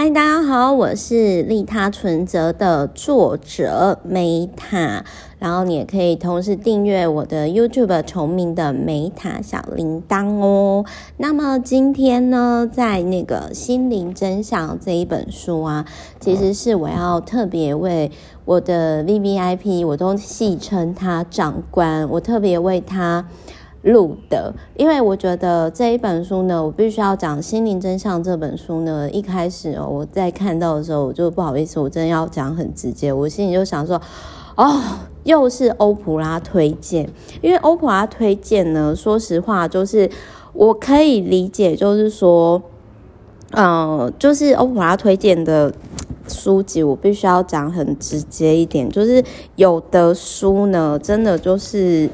嗨，大家好，我是利他存折的作者梅塔，然后你也可以同时订阅我的 YouTube 重名的梅塔小铃铛哦。那么今天呢，在那个《心灵真相》这一本书啊，其实是我要特别为我的 VVIP，我都戏称他长官，我特别为他。录的，因为我觉得这一本书呢，我必须要讲《心灵真相》这本书呢。一开始，我在看到的时候，我就不好意思，我真的要讲很直接，我心里就想说，哦，又是欧普拉推荐，因为欧普拉推荐呢，说实话，就是我可以理解，就是说，嗯、就是欧普拉推荐的书籍，我必须要讲很直接一点，就是有的书呢，真的就是。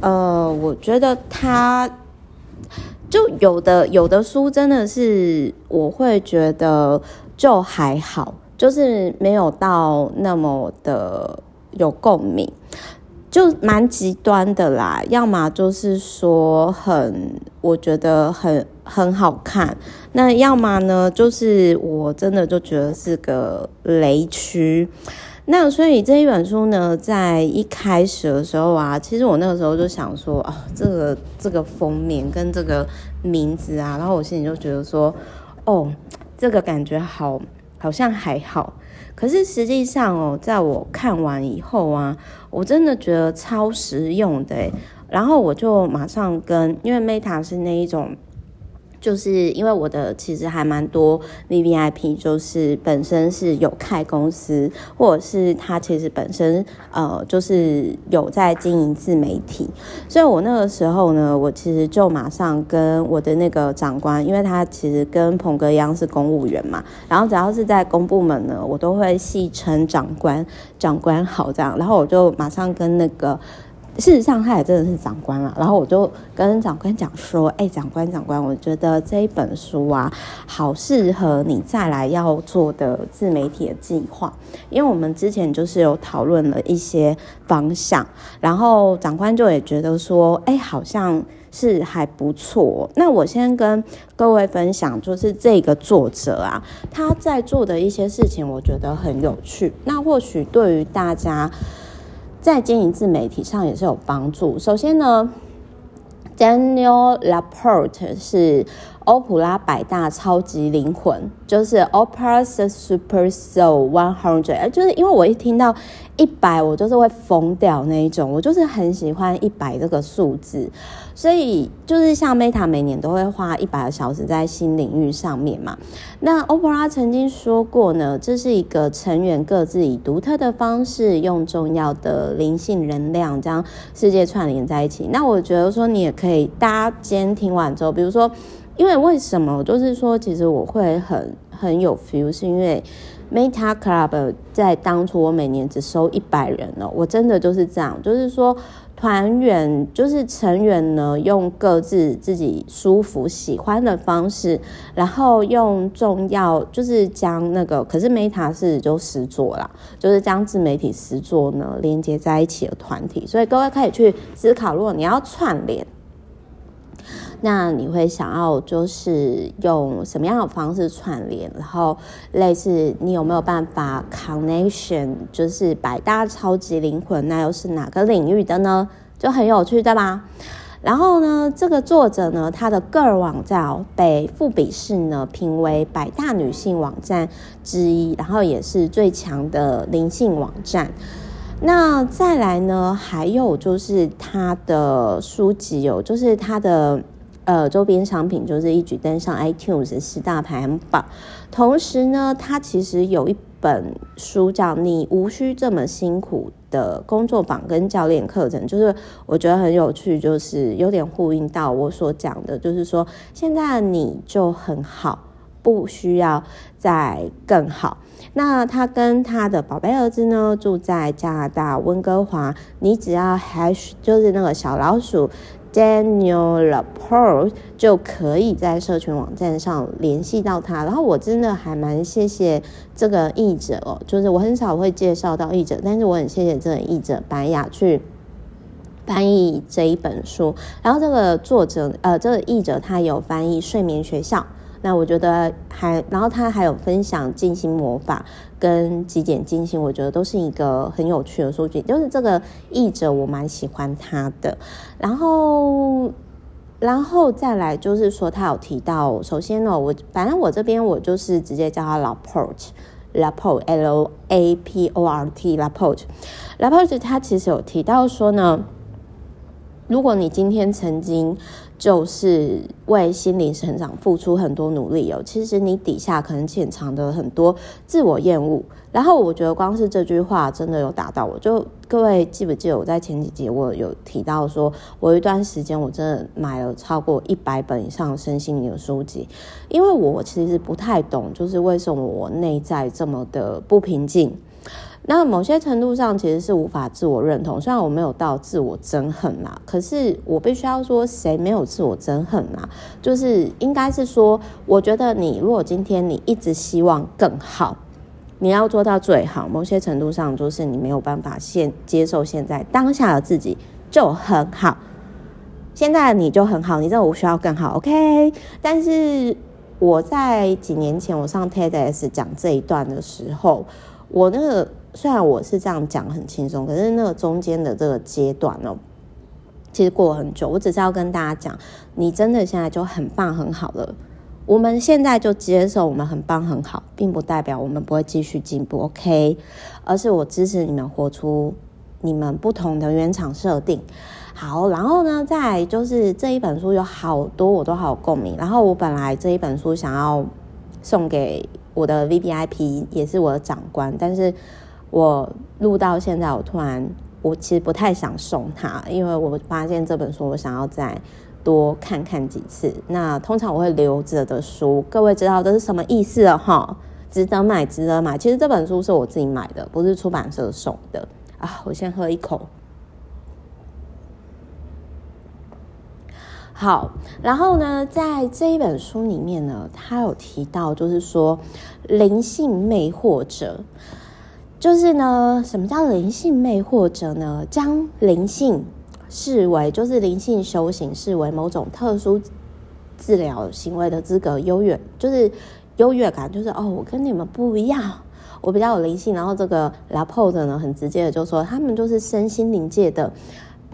呃，我觉得他就有的有的书真的是我会觉得就还好，就是没有到那么的有共鸣，就蛮极端的啦。要么就是说很，我觉得很很好看，那要么呢，就是我真的就觉得是个雷区。那所以这一本书呢，在一开始的时候啊，其实我那个时候就想说啊，这个这个封面跟这个名字啊，然后我心里就觉得说，哦，这个感觉好，好像还好。可是实际上哦，在我看完以后啊，我真的觉得超实用的。然后我就马上跟，因为 Meta 是那一种。就是因为我的其实还蛮多 VVIP，就是本身是有开公司，或者是他其实本身呃就是有在经营自媒体，所以我那个时候呢，我其实就马上跟我的那个长官，因为他其实跟鹏哥一样是公务员嘛，然后只要是在公部门呢，我都会戏称长官，长官好这样，然后我就马上跟那个。事实上，他也真的是长官了。然后我就跟长官讲说：“哎，长官，长官，我觉得这一本书啊，好适合你再来要做的自媒体的计划。因为我们之前就是有讨论了一些方向，然后长官就也觉得说，哎，好像是还不错。那我先跟各位分享，就是这个作者啊，他在做的一些事情，我觉得很有趣。那或许对于大家。”在经营自媒体上也是有帮助。首先呢，Daniel Laporte 是欧普拉百大超级灵魂，就是 Oprah's Super Soul One Hundred。就是因为我一听到一百，我就是会疯掉那一种，我就是很喜欢一百这个数字。所以就是像 Meta 每年都会花一百个小时在新领域上面嘛。那 Oprah 曾经说过呢，这是一个成员各自以独特的方式，用重要的灵性能量将世界串联在一起。那我觉得说你也可以，大家今天听完之后，比如说，因为为什么就是说，其实我会很很有 feel，是因为 Meta Club 在当初我每年只收一百人哦，我真的就是这样，就是说。团员就是成员呢，用各自自己舒服、喜欢的方式，然后用重要就是将那个，可是 Meta 是就实作啦，就是将自媒体实作呢连接在一起的团体。所以各位可以去思考，如果你要串联。那你会想要就是用什么样的方式串联？然后类似你有没有办法 connection？就是百大超级灵魂，那又是哪个领域的呢？就很有趣，对吧？然后呢，这个作者呢，他的个人网站被富比士呢评为百大女性网站之一，然后也是最强的灵性网站。那再来呢，还有就是他的书籍有，就是他的。呃，周边商品就是一举登上 iTunes 十大排行榜。同时呢，他其实有一本书叫《你无需这么辛苦的工作坊跟教练课程》，就是我觉得很有趣，就是有点呼应到我所讲的，就是说现在你就很好，不需要再更好。那他跟他的宝贝儿子呢，住在加拿大温哥华，你只要还就是那个小老鼠。Daniel Laporte 就可以在社群网站上联系到他，然后我真的还蛮谢谢这个译者哦，就是我很少会介绍到译者，但是我很谢谢这个译者白雅去翻译这一本书，然后这个作者呃这个译者他有翻译睡眠学校。那我觉得还，然后他还有分享静心魔法跟极简静心，我觉得都是一个很有趣的书籍。就是这个译者我蛮喜欢他的。然后，然后再来就是说，他有提到，首先呢，我反正我这边我就是直接叫他老 Port，Laport，L A P O R T，Laport，Laport 他其实有提到说呢，如果你今天曾经就是为心灵成长付出很多努力哦，其实你底下可能潜藏的很多自我厌恶。然后我觉得光是这句话真的有打到我。就各位记不记得我在前几集我有提到说，我有一段时间我真的买了超过一百本以上身心灵的书籍，因为我其实不太懂，就是为什么我内在这么的不平静。那某些程度上其实是无法自我认同，虽然我没有到自我憎恨啦，可是我必须要说，谁没有自我憎恨啊？就是应该是说，我觉得你如果今天你一直希望更好，你要做到最好，某些程度上就是你没有办法现接受现在当下的自己就很好，现在的你就很好，你真的无需要更好，OK？但是我在几年前我上 TEDx 讲这一段的时候，我那个。虽然我是这样讲很轻松，可是那个中间的这个阶段呢，其实过了很久。我只是要跟大家讲，你真的现在就很棒很好了。我们现在就接受我们很棒很好，并不代表我们不会继续进步，OK？而是我支持你们活出你们不同的原厂设定。好，然后呢，再来就是这一本书有好多我都好共鸣。然后我本来这一本书想要送给我的 VVIP，也是我的长官，但是。我录到现在，我突然，我其实不太想送他，因为我发现这本书我想要再多看看几次。那通常我会留着的书，各位知道这是什么意思了哈？值得买，值得买。其实这本书是我自己买的，不是出版社送的啊。我先喝一口。好，然后呢，在这一本书里面呢，他有提到，就是说灵性魅惑者。就是呢，什么叫灵性魅惑者呢？将灵性视为就是灵性修行视为某种特殊治疗行为的资格优越，就是优越感，就是哦，我跟你们不一样，我比较有灵性。然后这个拉波的呢，很直接的就说，他们就是身心灵界的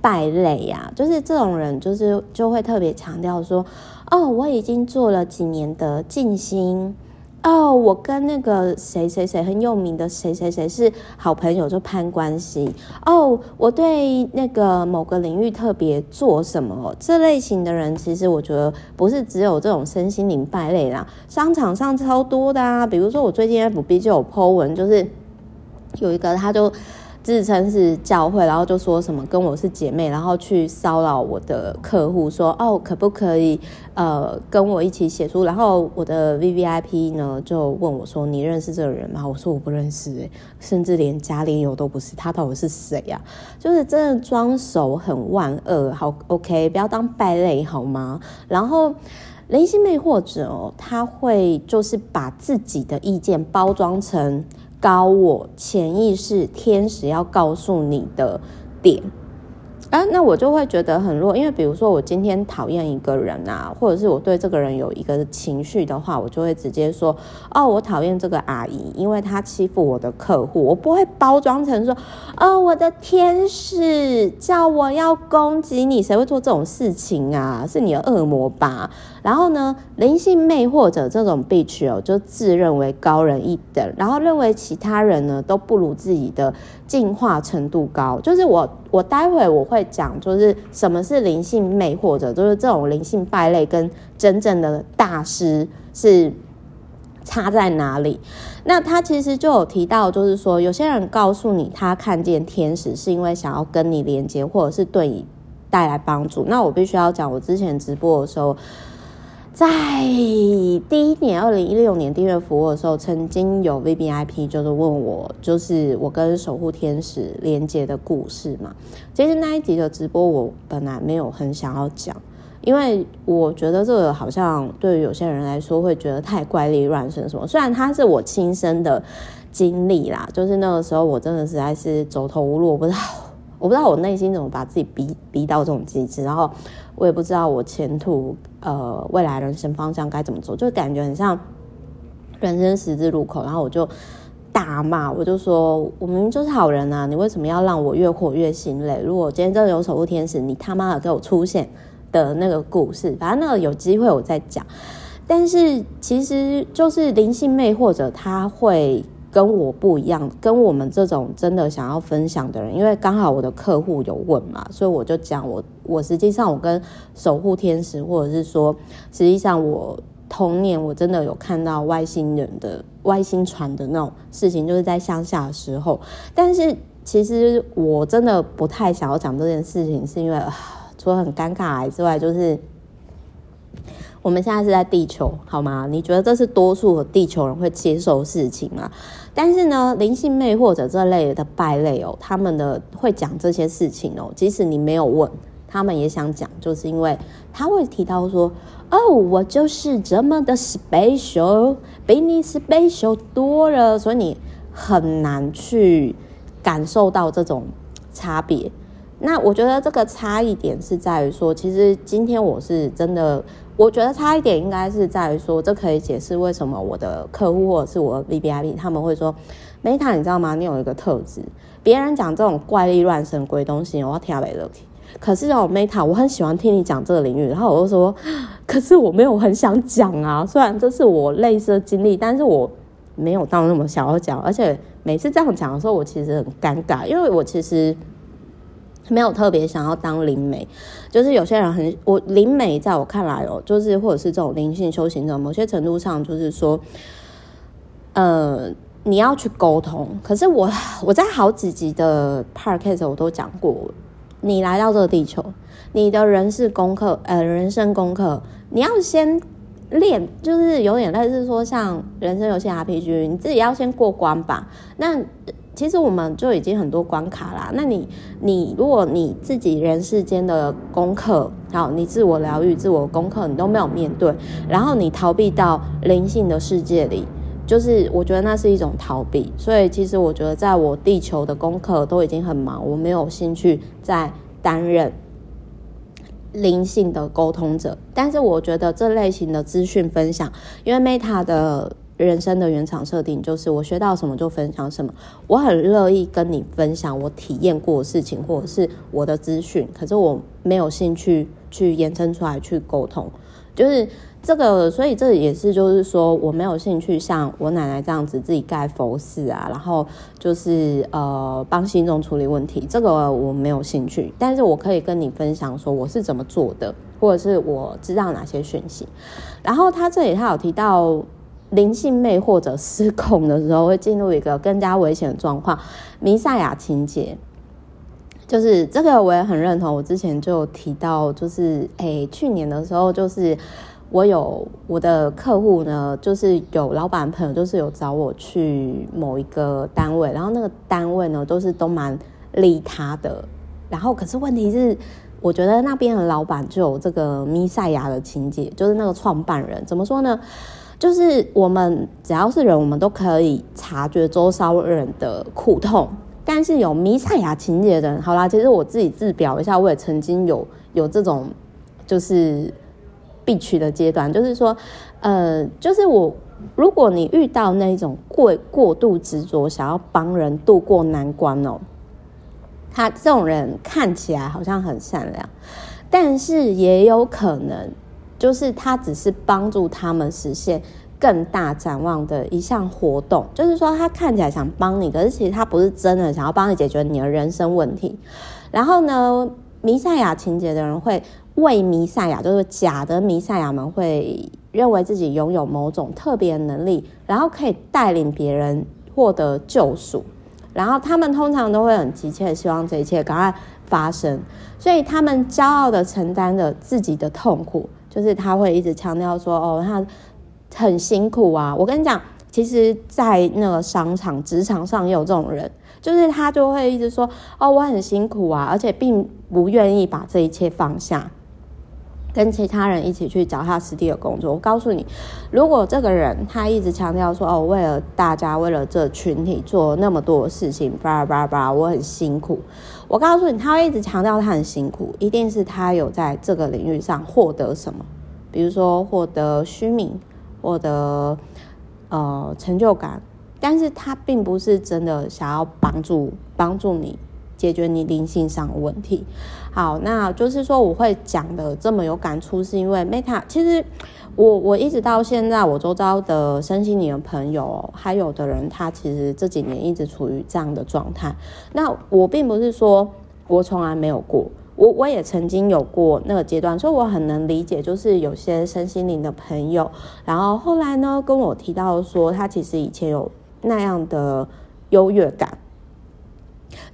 败类呀、啊。就是这种人，就是就会特别强调说，哦，我已经做了几年的静心。哦，我跟那个谁谁谁很有名的谁谁谁是好朋友，就攀关系。哦，我对那个某个领域特别做什么？这类型的人，其实我觉得不是只有这种身心灵败类啦，商场上超多的啊。比如说我最近 FB 就有 po 文，就是有一个他就。自称是教会，然后就说什么跟我是姐妹，然后去骚扰我的客户，说哦，可不可以呃跟我一起写书？然后我的 VVIP 呢就问我说：“你认识这个人吗？”我说：“我不认识。”诶，甚至连加脸友都不是，他到底是谁呀？就是真的装熟很万恶。好，OK，不要当败类好吗？然后灵性魅惑者哦，他会就是把自己的意见包装成。高我潜意识天使要告诉你的点。啊，那我就会觉得很弱，因为比如说我今天讨厌一个人啊，或者是我对这个人有一个情绪的话，我就会直接说，哦，我讨厌这个阿姨，因为她欺负我的客户。我不会包装成说，哦，我的天使叫我要攻击你，谁会做这种事情啊？是你的恶魔吧？然后呢，灵性魅惑者这种 bitch 哦，就自认为高人一等，然后认为其他人呢都不如自己的进化程度高。就是我，我待会我会讲，就是什么是灵性魅惑者，就是这种灵性败类跟真正的大师是差在哪里。那他其实就有提到，就是说有些人告诉你他看见天使，是因为想要跟你连接，或者是对你带来帮助。那我必须要讲，我之前直播的时候。在第一年，二零一六年订阅服务的时候，曾经有 VVIP 就是问我，就是我跟守护天使连接的故事嘛。其实那一集的直播，我本来没有很想要讲，因为我觉得这个好像对于有些人来说会觉得太怪力乱神什么。虽然它是我亲身的经历啦，就是那个时候我真的实在是走投无路，我不知道，我不知道我内心怎么把自己逼逼到这种极致，然后我也不知道我前途。呃未来人生方向该怎么走，就感觉很像人生十字路口。然后我就大骂，我就说我明明就是好人啊，你为什么要让我越活越心累？如果今天真的有守护天使，你他妈的给我出现的那个故事，反正那个有机会我再讲。但是其实就是灵性魅惑者，他会跟我不一样，跟我们这种真的想要分享的人，因为刚好我的客户有问嘛，所以我就讲我我实际上我跟守护天使，或者是说实际上我童年我真的有看到外星人的外星船的那种事情，就是在乡下的时候。但是其实我真的不太想要讲这件事情，是因为 除了很尴尬之外，就是。我们现在是在地球，好吗？你觉得这是多数地球人会接受事情吗？但是呢，灵性魅或者这类的败类哦，他们的会讲这些事情哦，即使你没有问，他们也想讲，就是因为他会提到说，哦，我就是这么的 special，比你 special 多了，所以你很难去感受到这种差别。那我觉得这个差异点是在于说，其实今天我是真的，我觉得差异点应该是在于说，这可以解释为什么我的客户或者是我的 VVIP 他们会说，Meta，你知道吗？你有一个特质，别人讲这种怪力乱神鬼东西，我要听不下去。可是哦，Meta，我很喜欢听你讲这个领域。然后我就说，可是我没有很想讲啊。虽然这是我类似的经历，但是我没有到那么想要讲。而且每次这样讲的时候，我其实很尴尬，因为我其实。没有特别想要当灵媒，就是有些人很我灵媒，在我看来哦，就是或者是这种灵性修行者，某些程度上就是说，呃，你要去沟通。可是我我在好几集的 podcast 我都讲过，你来到这个地球，你的人事功课，呃，人生功课，你要先练，就是有点类似说像人生游戏 RPG，你自己要先过关吧。那其实我们就已经很多关卡啦。那你，你如果你自己人世间的功课，好，你自我疗愈、自我功课你都没有面对，然后你逃避到灵性的世界里，就是我觉得那是一种逃避。所以其实我觉得，在我地球的功课都已经很忙，我没有兴趣再担任灵性的沟通者。但是我觉得这类型的资讯分享，因为 Meta 的。人生的原厂设定就是我学到什么就分享什么，我很乐意跟你分享我体验过的事情或者是我的资讯，可是我没有兴趣去延伸出来去沟通，就是这个，所以这也是就是说我没有兴趣像我奶奶这样子自己盖佛寺啊，然后就是呃帮信众处理问题，这个我没有兴趣，但是我可以跟你分享说我是怎么做的，或者是我知道哪些讯息，然后他这里他有提到。灵性魅或者失控的时候，会进入一个更加危险的状况。弥赛亚情节，就是这个我也很认同。我之前就提到，就是诶、去年的时候，就是我有我的客户呢，就是有老板朋友，就是有找我去某一个单位，然后那个单位呢，都是都蛮利他的。然后可是问题是，我觉得那边的老板就有这个弥赛亚的情节，就是那个创办人怎么说呢？就是我们只要是人，我们都可以察觉周遭人的苦痛。但是有弥赛亚情节的人，好啦，其实我自己自表一下，我也曾经有有这种就是必取的阶段，就是说，呃，就是我如果你遇到那种过过度执着，想要帮人度过难关哦，他这种人看起来好像很善良，但是也有可能。就是他只是帮助他们实现更大展望的一项活动，就是说他看起来想帮你，可是其实他不是真的想要帮你解决你的人生问题。然后呢，弥赛亚情节的人会为弥赛亚，就是假的弥赛亚们会认为自己拥有某种特别能力，然后可以带领别人获得救赎。然后他们通常都会很急切希望这一切赶快发生，所以他们骄傲的承担着自己的痛苦。就是他会一直强调说，哦，他很辛苦啊。我跟你讲，其实，在那个商场、职场上也有这种人，就是他就会一直说，哦，我很辛苦啊，而且并不愿意把这一切放下，跟其他人一起去脚踏实地的工作。我告诉你，如果这个人他一直强调说，哦，为了大家，为了这群体做那么多事情，叭叭叭，我很辛苦。我告诉你，他一直强调他很辛苦，一定是他有在这个领域上获得什么。比如说获得虚名，获得呃成就感，但是他并不是真的想要帮助帮助你解决你灵性上的问题。好，那就是说我会讲的这么有感触，是因为 Meta 其实。我我一直到现在，我周遭的身心灵的朋友，还有的人，他其实这几年一直处于这样的状态。那我并不是说我从来没有过，我我也曾经有过那个阶段，所以我很能理解，就是有些身心灵的朋友，然后后来呢跟我提到说，他其实以前有那样的优越感，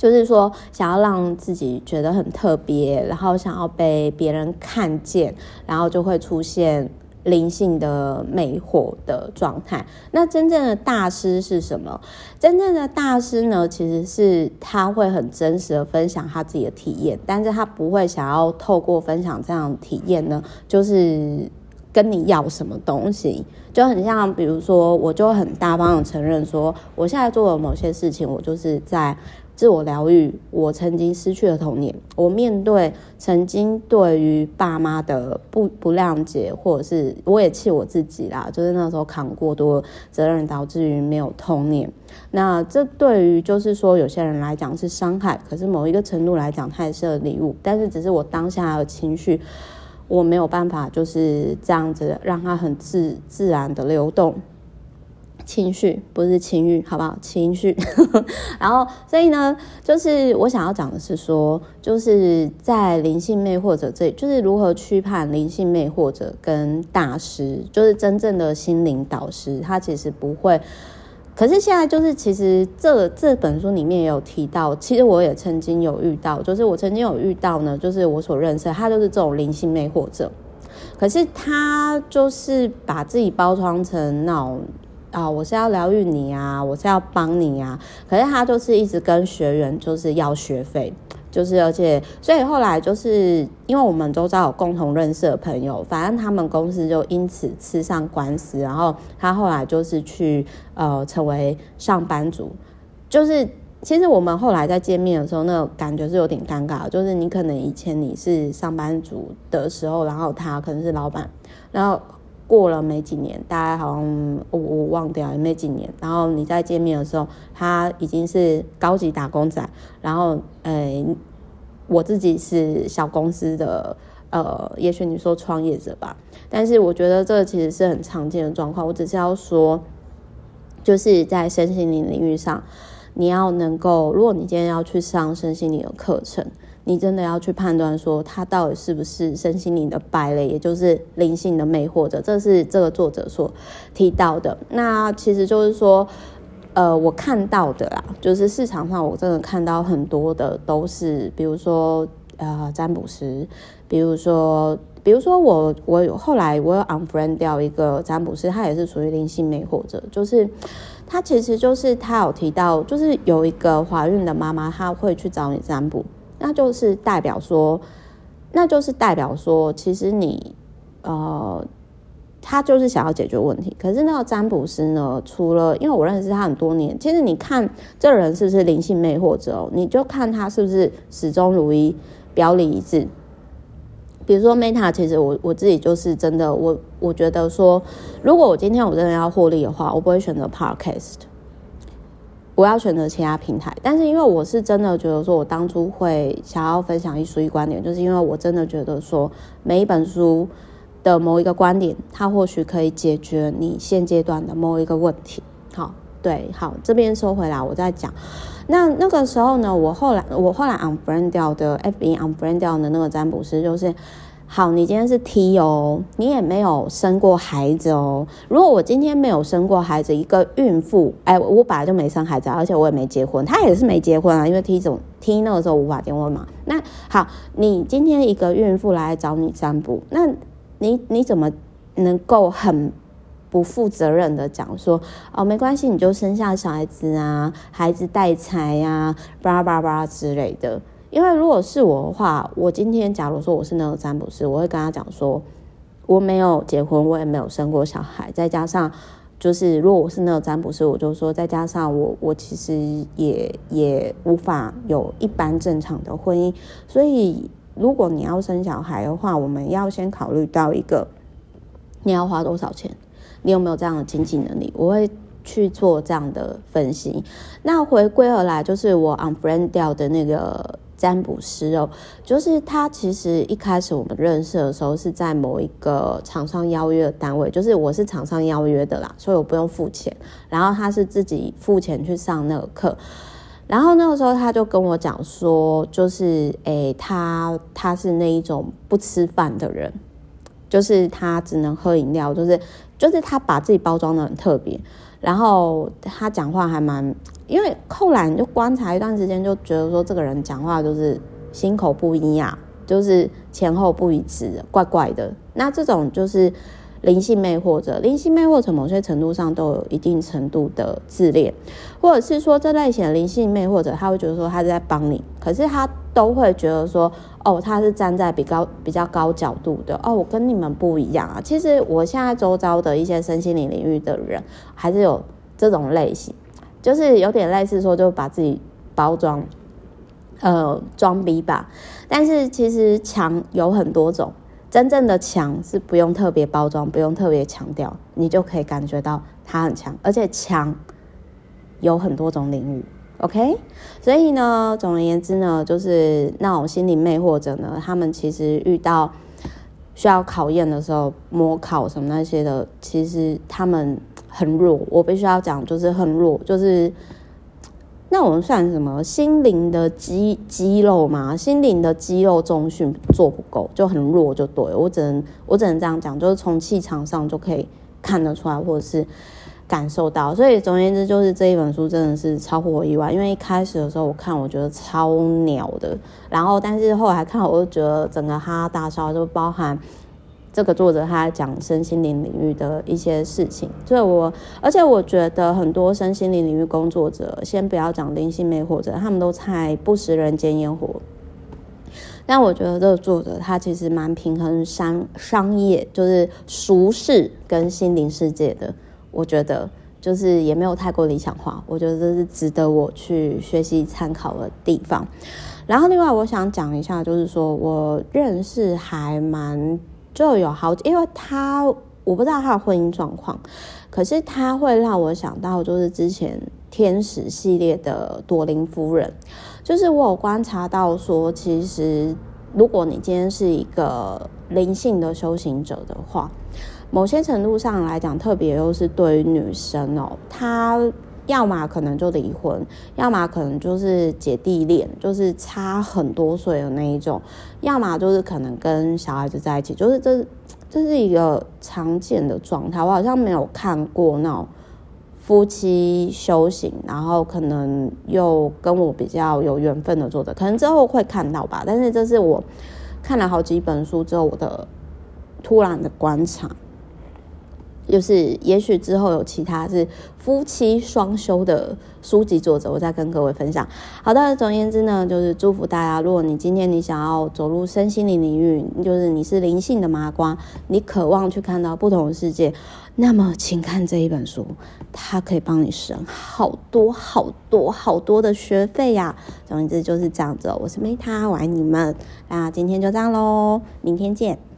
就是说想要让自己觉得很特别，然后想要被别人看见，然后就会出现。灵性的魅惑的状态，那真正的大师是什么？真正的大师呢，其实是他会很真实的分享他自己的体验，但是他不会想要透过分享这样的体验呢，就是跟你要什么东西，就很像，比如说，我就很大方的承认说，我现在做的某些事情，我就是在。自我疗愈，我曾经失去了童年。我面对曾经对于爸妈的不不谅解，或者是我也气我自己啦，就是那时候扛过多责任，导致于没有童年。那这对于就是说有些人来讲是伤害，可是某一个程度来讲，它也是礼物。但是只是我当下的情绪，我没有办法就是这样子让它很自自然的流动。情绪不是情欲，好不好？情绪，然后所以呢，就是我想要讲的是说，就是在灵性魅惑者这里，就是如何区判灵性魅惑者跟大师，就是真正的心灵导师，他其实不会。可是现在就是，其实这这本书里面也有提到，其实我也曾经有遇到，就是我曾经有遇到呢，就是我所认识，他就是这种灵性魅惑者，可是他就是把自己包装成那种。啊、我是要疗愈你啊，我是要帮你啊，可是他就是一直跟学员就是要学费，就是而且所以后来就是因为我们周遭有共同认识的朋友，反正他们公司就因此吃上官司，然后他后来就是去呃成为上班族，就是其实我们后来在见面的时候，那个感觉是有点尴尬，就是你可能以前你是上班族的时候，然后他可能是老板，然后。过了没几年，大概好像我我忘掉也没几年。然后你再见面的时候，他已经是高级打工仔。然后，呃，我自己是小公司的，呃，也许你说创业者吧。但是我觉得这其实是很常见的状况。我只是要说，就是在身心灵领域上，你要能够，如果你今天要去上身心灵的课程。你真的要去判断说他到底是不是身心灵的败类，也就是灵性的魅惑者，这是这个作者所提到的。那其实就是说，呃，我看到的啦，就是市场上我真的看到很多的都是，比如说呃占卜师，比如说，比如说我我后来我有 unfriend 掉一个占卜师，他也是属于灵性魅惑者，就是他其实就是他有提到，就是有一个怀孕的妈妈，她会去找你占卜。那就是代表说，那就是代表说，其实你，呃，他就是想要解决问题。可是那个占卜师呢，除了因为我认识他很多年，其实你看这人是不是灵性魅惑者，你就看他是不是始终如一、表里一致。比如说 Meta，其实我我自己就是真的，我我觉得说，如果我今天我真的要获利的话，我不会选择 Podcast。不要选择其他平台，但是因为我是真的觉得说，我当初会想要分享一书一观点，就是因为我真的觉得说，每一本书的某一个观点，它或许可以解决你现阶段的某一个问题。好，对，好，这边收回来，我再讲。那那个时候呢，我后来我后来 unfriend 掉的 FB unfriend 掉的那个占卜师就是。好，你今天是 T 哦，你也没有生过孩子哦。如果我今天没有生过孩子，一个孕妇，哎，我本来就没生孩子，而且我也没结婚，他也是没结婚啊，因为 T 总 T 那个时候无法结婚嘛。那好，你今天一个孕妇来找你占卜，那你你怎么能够很不负责任的讲说哦，没关系，你就生下小孩子啊，孩子带财呀，巴拉巴拉之类的。因为如果是我的话，我今天假如说我是那个占卜师，我会跟他讲说，我没有结婚，我也没有生过小孩，再加上就是如果我是那个占卜师，我就说再加上我我其实也也无法有一般正常的婚姻，所以如果你要生小孩的话，我们要先考虑到一个你要花多少钱？你有没有这样的经济能力？我会去做这样的分析。那回归而来，就是我 unfriend 掉的那个占卜师哦，就是他其实一开始我们认识的时候是在某一个厂商邀约的单位，就是我是厂商邀约的啦，所以我不用付钱，然后他是自己付钱去上那个课。然后那个时候他就跟我讲说，就是诶，他他是那一种不吃饭的人，就是他只能喝饮料，就是就是他把自己包装得很特别，然后他讲话还蛮，因为后来你就观察一段时间，就觉得说这个人讲话就是心口不一啊，就是前后不一致，怪怪的。那这种就是。灵性魅惑者，灵性魅惑者某些程度上都有一定程度的自恋，或者是说这类型的灵性魅惑者，他会觉得说他是在帮你，可是他都会觉得说，哦，他是站在比较比较高角度的，哦，我跟你们不一样啊。其实我现在周遭的一些身心灵领域的人，还是有这种类型，就是有点类似说，就把自己包装，呃，装逼吧。但是其实强有很多种。真正的强是不用特别包装，不用特别强调，你就可以感觉到他很强，而且强有很多种领域。OK，所以呢，总而言之呢，就是那种心灵魅惑者呢，他们其实遇到需要考验的时候，模考什么那些的，其实他们很弱。我必须要讲，就是很弱，就是。那我们算什么？心灵的肌肌肉嘛，心灵的肌肉重训做不够，就很弱，就对。我只能我只能这样讲，就是从气场上就可以看得出来，或者是感受到。所以总而言之，就是这一本书真的是超乎我意外。因为一开始的时候我看，我觉得超鸟的，然后但是后来看，我就觉得整个哈哈大笑，就包含。这个作者他讲身心灵领域的一些事情，所以我而且我觉得很多身心灵领域工作者，先不要讲灵性魅惑者，他们都太不食人间烟火。但我觉得这个作者他其实蛮平衡商商业，就是俗世跟心灵世界的。我觉得就是也没有太过理想化，我觉得这是值得我去学习参考的地方。然后另外我想讲一下，就是说我认识还蛮。就有好，因为他我不知道他的婚姻状况，可是他会让我想到，就是之前天使系列的朵琳夫人，就是我有观察到说，其实如果你今天是一个灵性的修行者的话，某些程度上来讲，特别又是对于女生哦，她。要么可能就离婚，要么可能就是姐弟恋，就是差很多岁的那一种；要么就是可能跟小孩子在一起，就是这这是一个常见的状态。我好像没有看过那种夫妻修行，然后可能又跟我比较有缘分的作者，可能之后会看到吧。但是这是我看了好几本书之后我的突然的观察。就是，也许之后有其他是夫妻双修的书籍作者，我再跟各位分享。好的，总而言之呢，就是祝福大家。如果你今天你想要走入身心灵领域，就是你是灵性的麻瓜，你渴望去看到不同的世界，那么请看这一本书，它可以帮你省好多好多好多的学费呀。总言之就是这样子。我是 Meta，我爱你们。那今天就这样喽，明天见。